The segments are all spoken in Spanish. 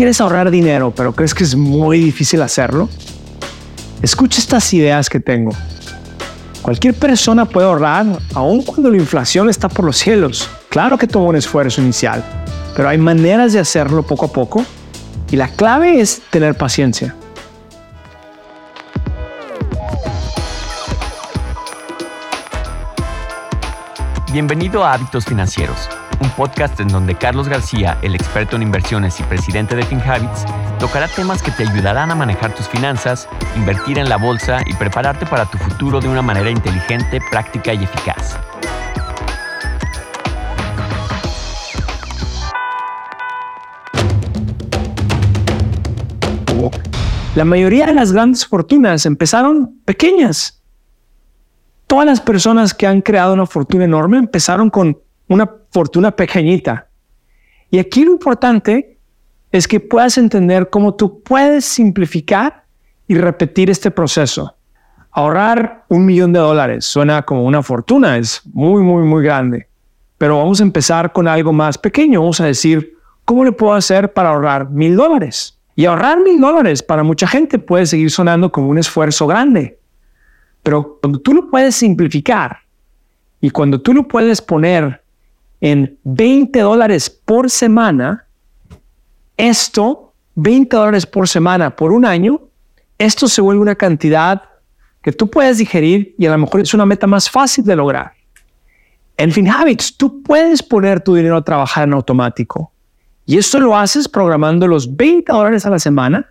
quieres ahorrar dinero, pero crees que es muy difícil hacerlo, escucha estas ideas que tengo. Cualquier persona puede ahorrar aun cuando la inflación está por los cielos. Claro que toma un esfuerzo inicial, pero hay maneras de hacerlo poco a poco y la clave es tener paciencia. Bienvenido a Hábitos Financieros, un podcast en donde Carlos García, el experto en inversiones y presidente de FinHabits, tocará temas que te ayudarán a manejar tus finanzas, invertir en la bolsa y prepararte para tu futuro de una manera inteligente, práctica y eficaz. La mayoría de las grandes fortunas empezaron pequeñas todas las personas que han creado una fortuna enorme empezaron con una fortuna pequeñita. Y aquí lo importante es que puedas entender cómo tú puedes simplificar y repetir este proceso. Ahorrar un millón de dólares suena como una fortuna, es muy, muy, muy grande. Pero vamos a empezar con algo más pequeño. Vamos a decir, ¿cómo le puedo hacer para ahorrar mil dólares? Y ahorrar mil dólares para mucha gente puede seguir sonando como un esfuerzo grande. Pero cuando tú lo puedes simplificar y cuando tú lo puedes poner en 20 dólares por semana, esto, 20 dólares por semana por un año, esto se vuelve una cantidad que tú puedes digerir y a lo mejor es una meta más fácil de lograr. En FinHabits, tú puedes poner tu dinero a trabajar en automático. Y esto lo haces programando los 20 dólares a la semana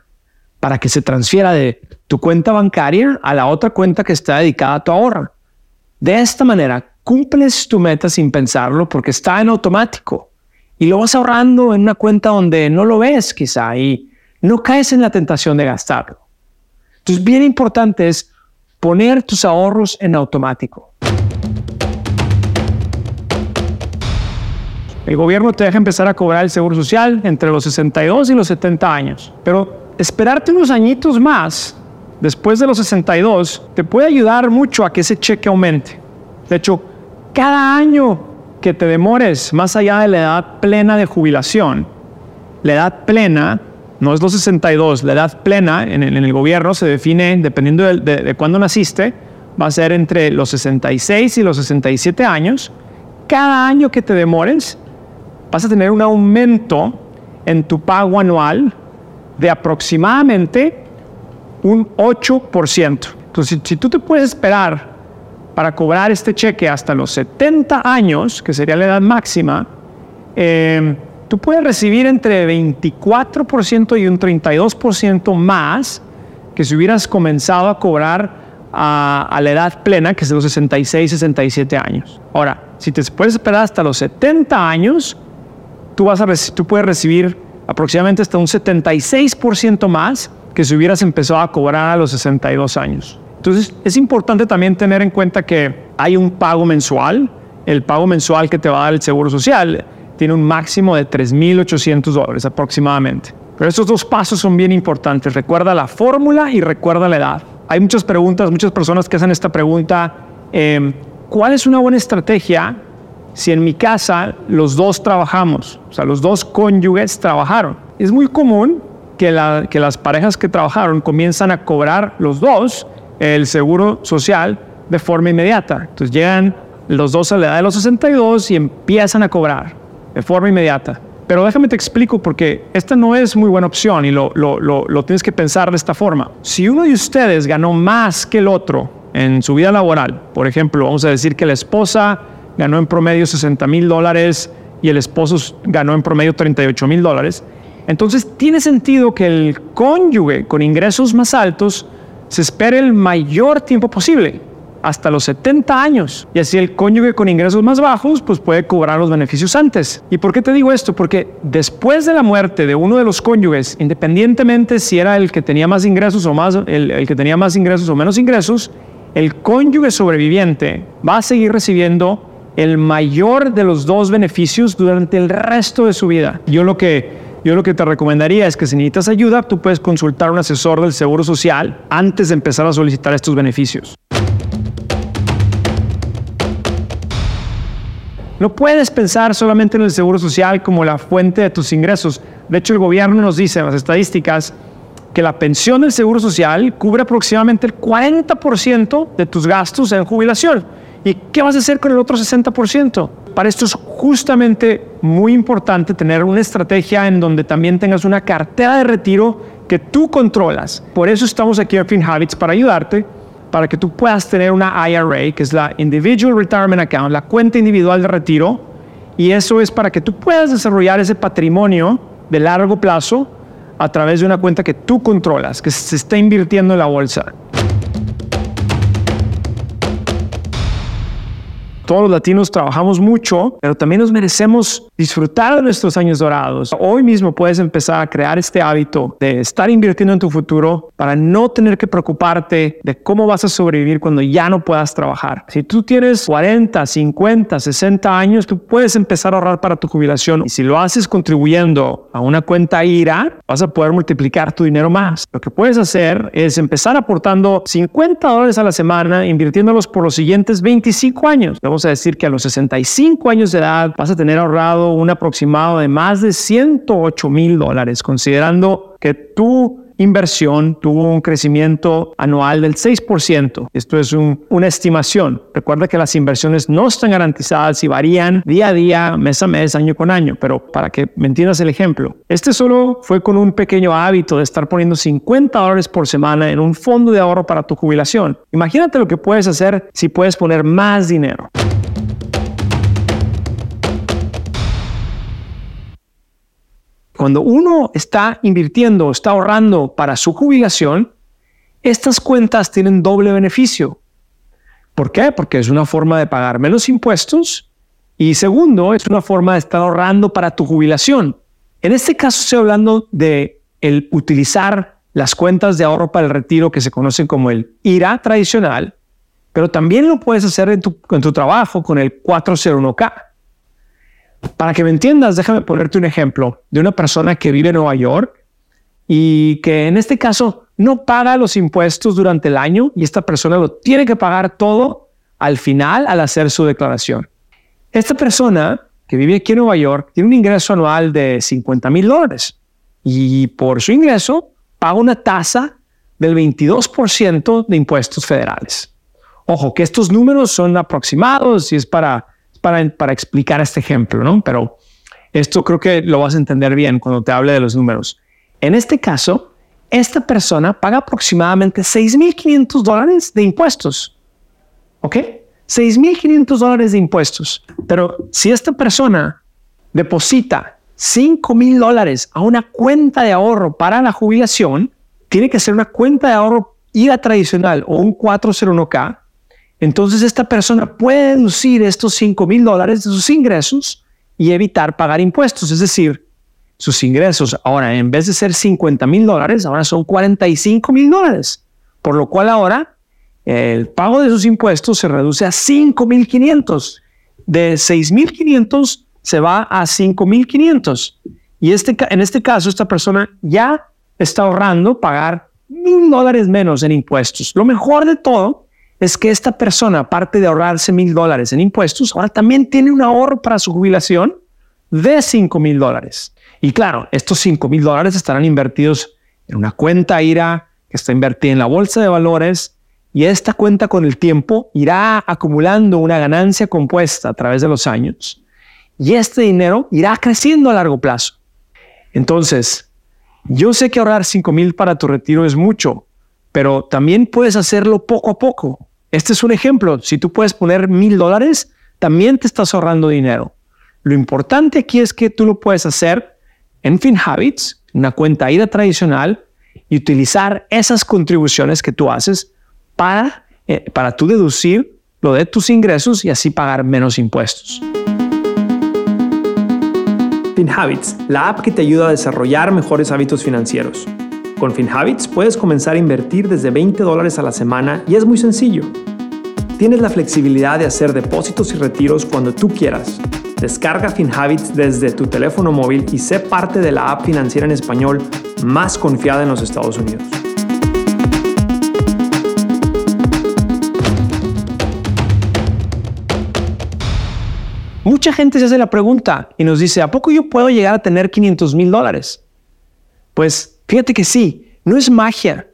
para que se transfiera de tu cuenta bancaria a la otra cuenta que está dedicada a tu ahorro. De esta manera, cumples tu meta sin pensarlo porque está en automático y lo vas ahorrando en una cuenta donde no lo ves quizá y no caes en la tentación de gastarlo. Entonces, bien importante es poner tus ahorros en automático. El gobierno te deja empezar a cobrar el seguro social entre los 62 y los 70 años, pero esperarte unos añitos más, después de los 62, te puede ayudar mucho a que ese cheque aumente. De hecho, cada año que te demores más allá de la edad plena de jubilación, la edad plena no es los 62, la edad plena en el, gobierno se define, dependiendo de, de cuándo naciste, va a ser entre los 66 y los 67 años. Cada año que te demores, vas a tener un aumento en tu pago anual de aproximadamente un 8%. Entonces, si, tú te puedes esperar para cobrar este cheque hasta los 70 años, que sería la edad máxima, em, tú puedes recibir entre 24% y un 32% más que si hubieras comenzado a cobrar a, a, la edad plena, que es de los 66, 67 años. Ahora, si te puedes esperar hasta los 70 años, tú, vas a, tú puedes recibir aproximadamente hasta un 76% más que si hubieras empezado a cobrar a los 62 años. Entonces es importante también tener en cuenta que hay un pago mensual, el pago mensual que te va a dar el Seguro Social tiene un máximo de 3.800 dólares aproximadamente. Pero estos dos pasos son bien importantes. Recuerda la fórmula y recuerda la edad. Hay muchas preguntas, muchas personas que hacen esta pregunta. Em, ¿Cuál es una buena estrategia si en mi casa los dos trabajamos, o sea, los dos cónyuges trabajaron. Es muy común que, las parejas que trabajaron comienzan a cobrar los dos el seguro social de forma inmediata. Entonces llegan los dos a la edad de los 62 y empiezan a cobrar de forma inmediata. Pero déjame te explico porque esta no es muy buena opción y lo, tienes que pensar de esta forma. Si uno de ustedes ganó más que el otro en su vida laboral, por ejemplo, vamos a decir que la esposa ganó en promedio 60 mil dólares y el esposo ganó en promedio 38 mil dólares. Entonces tiene sentido que el cónyuge con ingresos más altos se espere el mayor tiempo posible, hasta los 70 años. Y así el cónyuge con ingresos más bajos pues puede cobrar los beneficios antes. ¿Y por qué te digo esto? Porque después de la muerte de uno de los cónyuges, independientemente si era el que tenía más ingresos o más el, el que tenía más ingresos o menos ingresos, el cónyuge sobreviviente va a seguir recibiendo el mayor de los dos beneficios durante el resto de su vida. Yo lo que, yo lo que te recomendaría es que si necesitas ayuda, tú puedes consultar a un asesor del Seguro Social antes de empezar a solicitar estos beneficios. No puedes pensar solamente en el Seguro Social como la fuente de tus ingresos. De hecho, el gobierno nos dice en las estadísticas que la pensión del Seguro Social cubre aproximadamente el 40% de tus gastos en jubilación. ¿Y qué vas a hacer con el otro 60%? Para esto es justamente muy importante tener una estrategia en donde también tengas una cartera de retiro que tú controlas. Por eso estamos aquí en FinHabits para ayudarte, para que tú puedas tener una IRA, que es la Individual Retirement Account, la cuenta individual de retiro, y eso es para que tú puedas desarrollar ese patrimonio de largo plazo a través de una cuenta que tú controlas, que se está invirtiendo en la bolsa. Todos los latinos trabajamos mucho, pero también nos merecemos disfrutar de nuestros años dorados. Hoy mismo puedes empezar a crear este hábito de estar invirtiendo en tu futuro para no tener que preocuparte de cómo vas a sobrevivir cuando ya no puedas trabajar. Si tú tienes 40, 50, 60 años, tú puedes empezar a ahorrar para tu jubilación y si lo haces contribuyendo a una cuenta IRA, vas a poder multiplicar tu dinero más. Lo que puedes hacer es empezar aportando 50 dólares a la semana, invirtiéndolos por los siguientes 25 años a decir que a los 65 años de edad vas a tener ahorrado un aproximado de más de 108 mil dólares, considerando que tu inversión tuvo un crecimiento anual del 6%. Esto es una estimación. Recuerda que las inversiones no están garantizadas y varían día a día, mes a mes, año con año, pero para que me entiendas el ejemplo, este solo fue con un pequeño hábito de estar poniendo 50 dólares por semana en un fondo de ahorro para tu jubilación. Imagínate lo que puedes hacer si puedes poner más dinero. Cuando uno está invirtiendo, está ahorrando para su jubilación, estas cuentas tienen doble beneficio. ¿Por qué? Porque es una forma de pagar menos impuestos y segundo, es una forma de estar ahorrando para tu jubilación. En este caso estoy hablando de el utilizar las cuentas de ahorro para el retiro que se conocen como el IRA tradicional, pero también lo puedes hacer en tu, en tu trabajo con el 401k. Para que me entiendas, déjame ponerte un ejemplo de una persona que vive en Nueva York y que en este caso no paga los impuestos durante el año y esta persona lo tiene que pagar todo al final al hacer su declaración. Esta persona que vive aquí en Nueva York tiene un ingreso anual de 50 mil dólares y por su ingreso paga una tasa del 22% de impuestos federales. Ojo, que estos números son aproximados y es para para, explicar este ejemplo, ¿no? Pero esto creo que lo vas a entender bien cuando te hable de los números. En este caso, esta persona paga aproximadamente 6.500 dólares de impuestos. ¿Ok? 6.500 dólares de impuestos. Pero si esta persona deposita 5.000 dólares a una cuenta de ahorro para la jubilación, tiene que ser una cuenta de ahorro IRA tradicional o un 401k entonces esta persona puede deducir estos 5 mil dólares de sus ingresos y evitar pagar impuestos. Es decir, sus ingresos ahora en vez de ser 50 mil dólares, ahora son 45 mil dólares. Por lo cual ahora el pago de sus impuestos se reduce a 5 mil 500. De 6 mil 500 se va a 5 mil 500. Y este, en este caso, esta persona ya está ahorrando pagar mil dólares menos en impuestos. Lo mejor de todo es que esta persona, aparte de ahorrarse mil dólares en impuestos, ahora también tiene un ahorro para su jubilación de cinco mil dólares. Y claro, estos cinco mil dólares estarán invertidos en una cuenta IRA que está invertida en la bolsa de valores y esta cuenta con el tiempo irá acumulando una ganancia compuesta a través de los años y este dinero irá creciendo a largo plazo. Entonces, yo sé que ahorrar cinco mil para tu retiro es mucho, pero también puedes hacerlo poco a poco. Este es un ejemplo. Si tú puedes poner mil dólares, también te estás ahorrando dinero. Lo importante aquí es que tú lo puedes hacer en FinHabits, una cuenta IDA tradicional, y utilizar esas contribuciones que tú haces para, eh, para tú deducir lo de tus ingresos y así pagar menos impuestos. FinHabits, la app que te ayuda a desarrollar mejores hábitos financieros. Con FinHabits puedes comenzar a invertir desde 20 dólares a la semana y es muy sencillo. Tienes la flexibilidad de hacer depósitos y retiros cuando tú quieras. Descarga FinHabits desde tu teléfono móvil y sé parte de la app financiera en español más confiada en los Estados Unidos. Mucha gente se hace la pregunta y nos dice, ¿a poco yo puedo llegar a tener 500 mil dólares? Pues fíjate que sí, no es magia.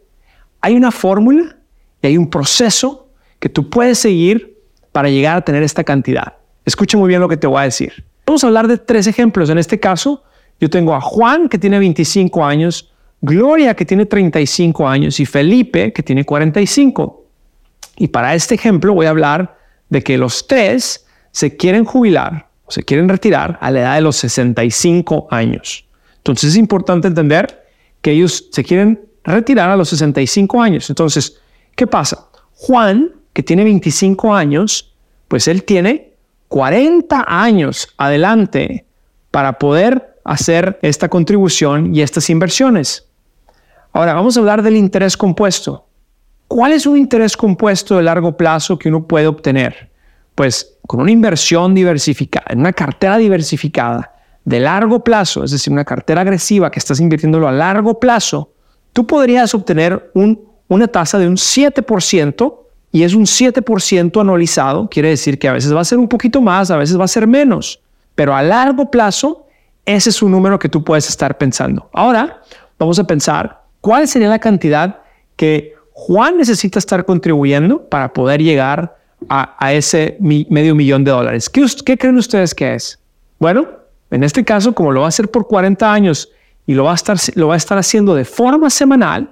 Hay una fórmula y hay un proceso que tú puedes seguir para llegar a tener esta cantidad. Escucha muy bien lo que te voy a decir. Vamos a hablar de tres ejemplos. En este caso, yo tengo a Juan, que tiene 25 años, Gloria, que tiene 35 años, y Felipe, que tiene 45. Y para este ejemplo voy a hablar de que los tres se quieren jubilar o se quieren retirar a la edad de los 65 años. Entonces es importante entender que ellos se quieren retirar a los 65 años. Entonces, ¿qué pasa? Juan, que tiene 25 años, pues él tiene 40 años adelante para poder hacer esta contribución y estas inversiones. Ahora vamos a hablar del interés compuesto. ¿Cuál es un interés compuesto de largo plazo que uno puede obtener? Pues con una inversión diversificada, en una cartera diversificada de largo plazo, es decir, una cartera agresiva que estás invirtiéndolo a largo plazo, tú podrías obtener una tasa de un 7% y es un 7% anualizado, quiere decir que a veces va a ser un poquito más, a veces va a ser menos, pero a largo plazo ese es un número que tú puedes estar pensando. Ahora vamos a pensar cuál sería la cantidad que Juan necesita estar contribuyendo para poder llegar a, ese medio millón de dólares. ¿Qué, ¿Qué, creen ustedes que es? Bueno, en este caso, como lo va a hacer por 40 años y lo va a estar, lo va a estar haciendo de forma semanal,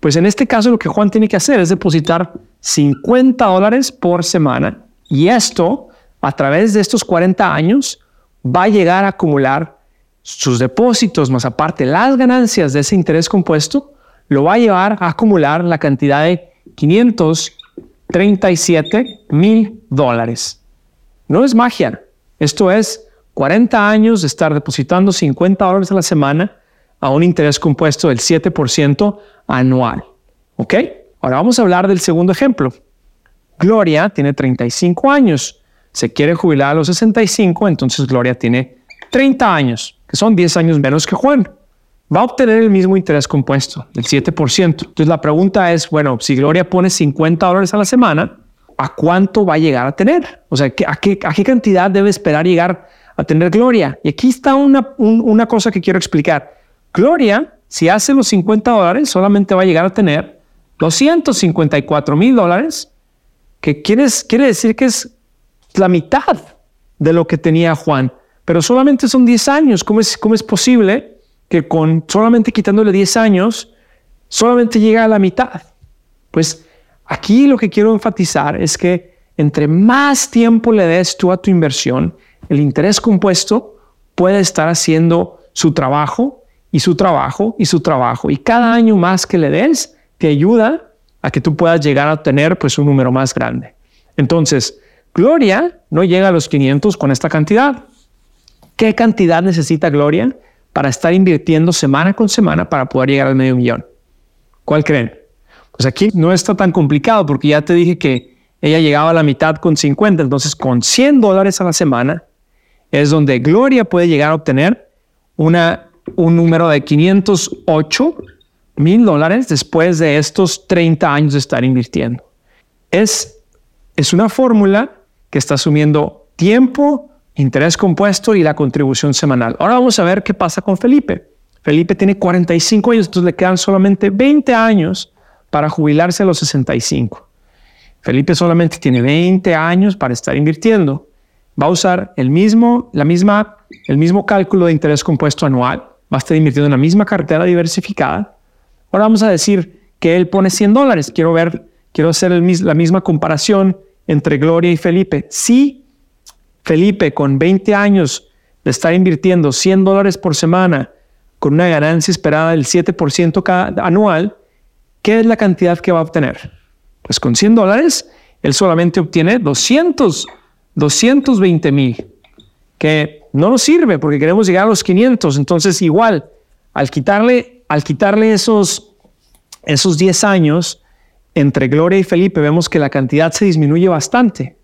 pues en este caso lo que Juan tiene que hacer es depositar 50 dólares por semana y esto, a través de estos 40 años, va a llegar a acumular sus depósitos, más aparte las ganancias de ese interés compuesto, lo va a llevar a acumular la cantidad de 537 mil dólares. No es magia. Esto es 40 años de estar depositando 50 dólares a la semana a un interés compuesto del 7% anual. ¿Ok? Ahora vamos a hablar del segundo ejemplo. Gloria tiene 35 años. Se quiere jubilar a los 65, entonces Gloria tiene 30 años, que son 10 años menos que Juan va a obtener el mismo interés compuesto, el 7%. Entonces la pregunta es, bueno, si Gloria pone 50 dólares a la semana, ¿a cuánto va a llegar a tener? O sea, ¿a qué, a qué cantidad debe esperar llegar a tener Gloria? Y aquí está una, una cosa que quiero explicar. Gloria, si hace los 50 dólares, solamente va a llegar a tener 254 mil dólares, que quiere, quiere decir que es la mitad de lo que tenía Juan. Pero solamente son 10 años. ¿Cómo es, cómo es posible? que con solamente quitándole 10 años, solamente llega a la mitad. Pues aquí lo que quiero enfatizar es que entre más tiempo le des tú a tu inversión, el interés compuesto puede estar haciendo su trabajo y su trabajo y su trabajo. Y cada año más que le des te ayuda a que tú puedas llegar a tener pues un número más grande. Entonces, Gloria no llega a los 500 con esta cantidad. ¿Qué cantidad necesita Gloria? para estar invirtiendo semana con semana para poder llegar al medio millón. ¿Cuál creen? Pues aquí no está tan complicado porque ya te dije que ella llegaba a la mitad con 50, entonces con 100 dólares a la semana es donde Gloria puede llegar a obtener una, un número de 508 mil dólares después de estos 30 años de estar invirtiendo. Es, es una fórmula que está asumiendo tiempo, interés compuesto y la contribución semanal. Ahora vamos a ver qué pasa con Felipe. Felipe tiene 45 años, entonces le quedan solamente 20 años para jubilarse a los 65. Felipe solamente tiene 20 años para estar invirtiendo. Va a usar el mismo, la misma, el mismo cálculo de interés compuesto anual. Va a estar invirtiendo en la misma cartera diversificada. Ahora vamos a decir que él pone 100 dólares. Quiero ver, quiero hacer la misma comparación entre Gloria y Felipe. Si Felipe, con 20 años de estar invirtiendo 100 dólares por semana, con una ganancia esperada del 7% cada, anual, ¿qué es la cantidad que va a obtener? Pues con 100 dólares, él solamente obtiene 200, 220 mil, que no nos sirve porque queremos llegar a los 500. Entonces, igual, al quitarle, al quitarle esos, esos 10 años, entre Gloria y Felipe vemos que la cantidad se disminuye bastante.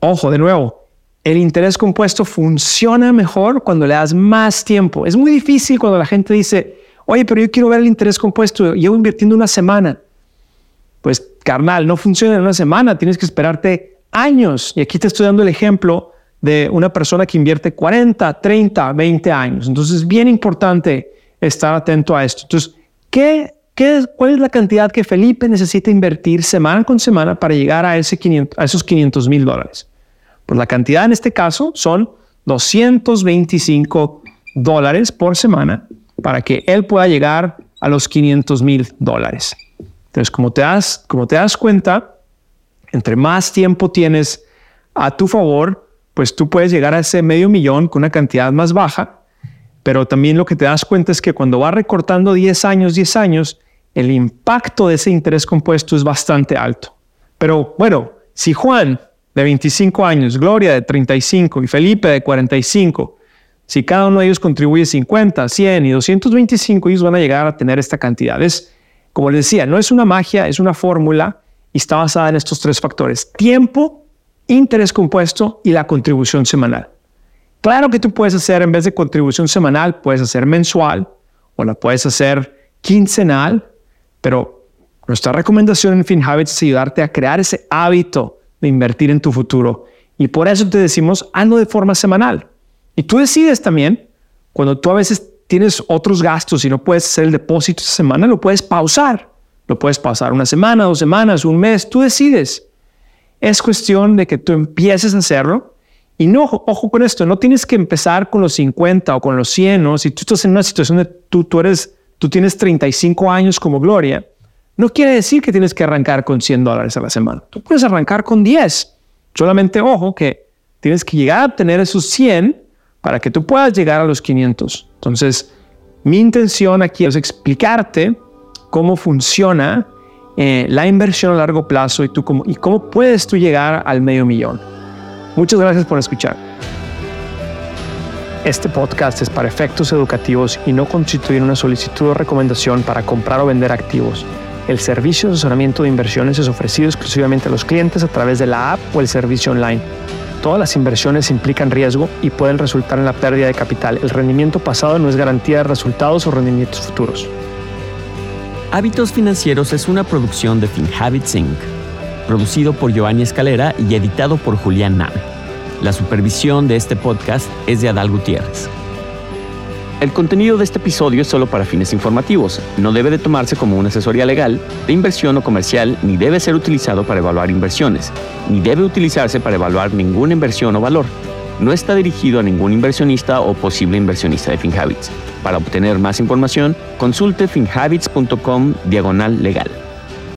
Ojo, de nuevo, el interés compuesto funciona mejor cuando le das más tiempo. Es muy difícil cuando la gente dice, oye, pero yo quiero ver el interés compuesto, llevo invirtiendo una semana. Pues, carnal, no funciona en una semana, tienes que esperarte años. Y aquí te estoy dando el ejemplo de una persona que invierte 40, 30, 20 años. Entonces es bien importante estar atento a esto. Entonces, ¿qué, qué, ¿cuál es la cantidad que Felipe necesita invertir semana con semana para llegar a, ese 500, a esos 500 mil dólares? Pues la cantidad en este caso son 225 dólares por semana para que él pueda llegar a los 500 mil dólares. Entonces, como te, das, como te das cuenta, entre más tiempo tienes a tu favor, pues tú puedes llegar a ese medio millón con una cantidad más baja, pero también lo que te das cuenta es que cuando va recortando 10 años, 10 años, el impacto de ese interés compuesto es bastante alto. Pero bueno, si Juan de 25 años, Gloria de 35 y Felipe de 45, si cada uno de ellos contribuye 50, 100 y 225, ellos van a llegar a tener esta cantidad. Es, como les decía, no es una magia, es una fórmula y está basada en estos tres factores. Tiempo, interés compuesto y la contribución semanal. Claro que tú puedes hacer, en vez de contribución semanal, puedes hacer mensual o la puedes hacer quincenal, pero nuestra recomendación en FinHabits es ayudarte a crear ese hábito de invertir en tu futuro. Y por eso te decimos, hazlo de forma semanal. Y tú decides también, cuando tú a veces tienes otros gastos y no puedes hacer el depósito esa semana, lo puedes pausar. Lo puedes pausar una semana, dos semanas, un mes, tú decides. Es cuestión de que tú empieces a hacerlo. Y no, ojo con esto, no tienes que empezar con los 50 o con los 100, ¿no? Si tú estás en una situación de tú, tú, eres, tú tienes 35 años como Gloria, no quiere decir que tienes que arrancar con 100 dólares a la semana. Tú puedes arrancar con 10. Solamente ojo que tienes que llegar a tener esos 100 para que tú puedas llegar a los 500. Entonces, mi intención aquí es explicarte cómo funciona eh, la inversión a largo plazo y, tú cómo, y cómo puedes tú llegar al medio millón. Muchas gracias por escuchar. Este podcast es para efectos educativos y no constituye una solicitud o recomendación para comprar o vender activos. El servicio de asesoramiento de inversiones es ofrecido exclusivamente a los clientes a través de la app o el servicio online. Todas las inversiones implican riesgo y pueden resultar en la pérdida de capital. El rendimiento pasado no es garantía de resultados o rendimientos futuros. Hábitos Financieros es una producción de FinHabits Inc., producido por Giovanni Escalera y editado por Julián Nave. La supervisión de este podcast es de Adal Gutiérrez. El contenido de este episodio es solo para fines informativos. No debe de tomarse como una asesoría legal, de inversión o comercial, ni debe ser utilizado para evaluar inversiones, ni debe utilizarse para evaluar ninguna inversión o valor. No está dirigido a ningún inversionista o posible inversionista de FinHabits. Para obtener más información, consulte finhabits.com diagonal legal.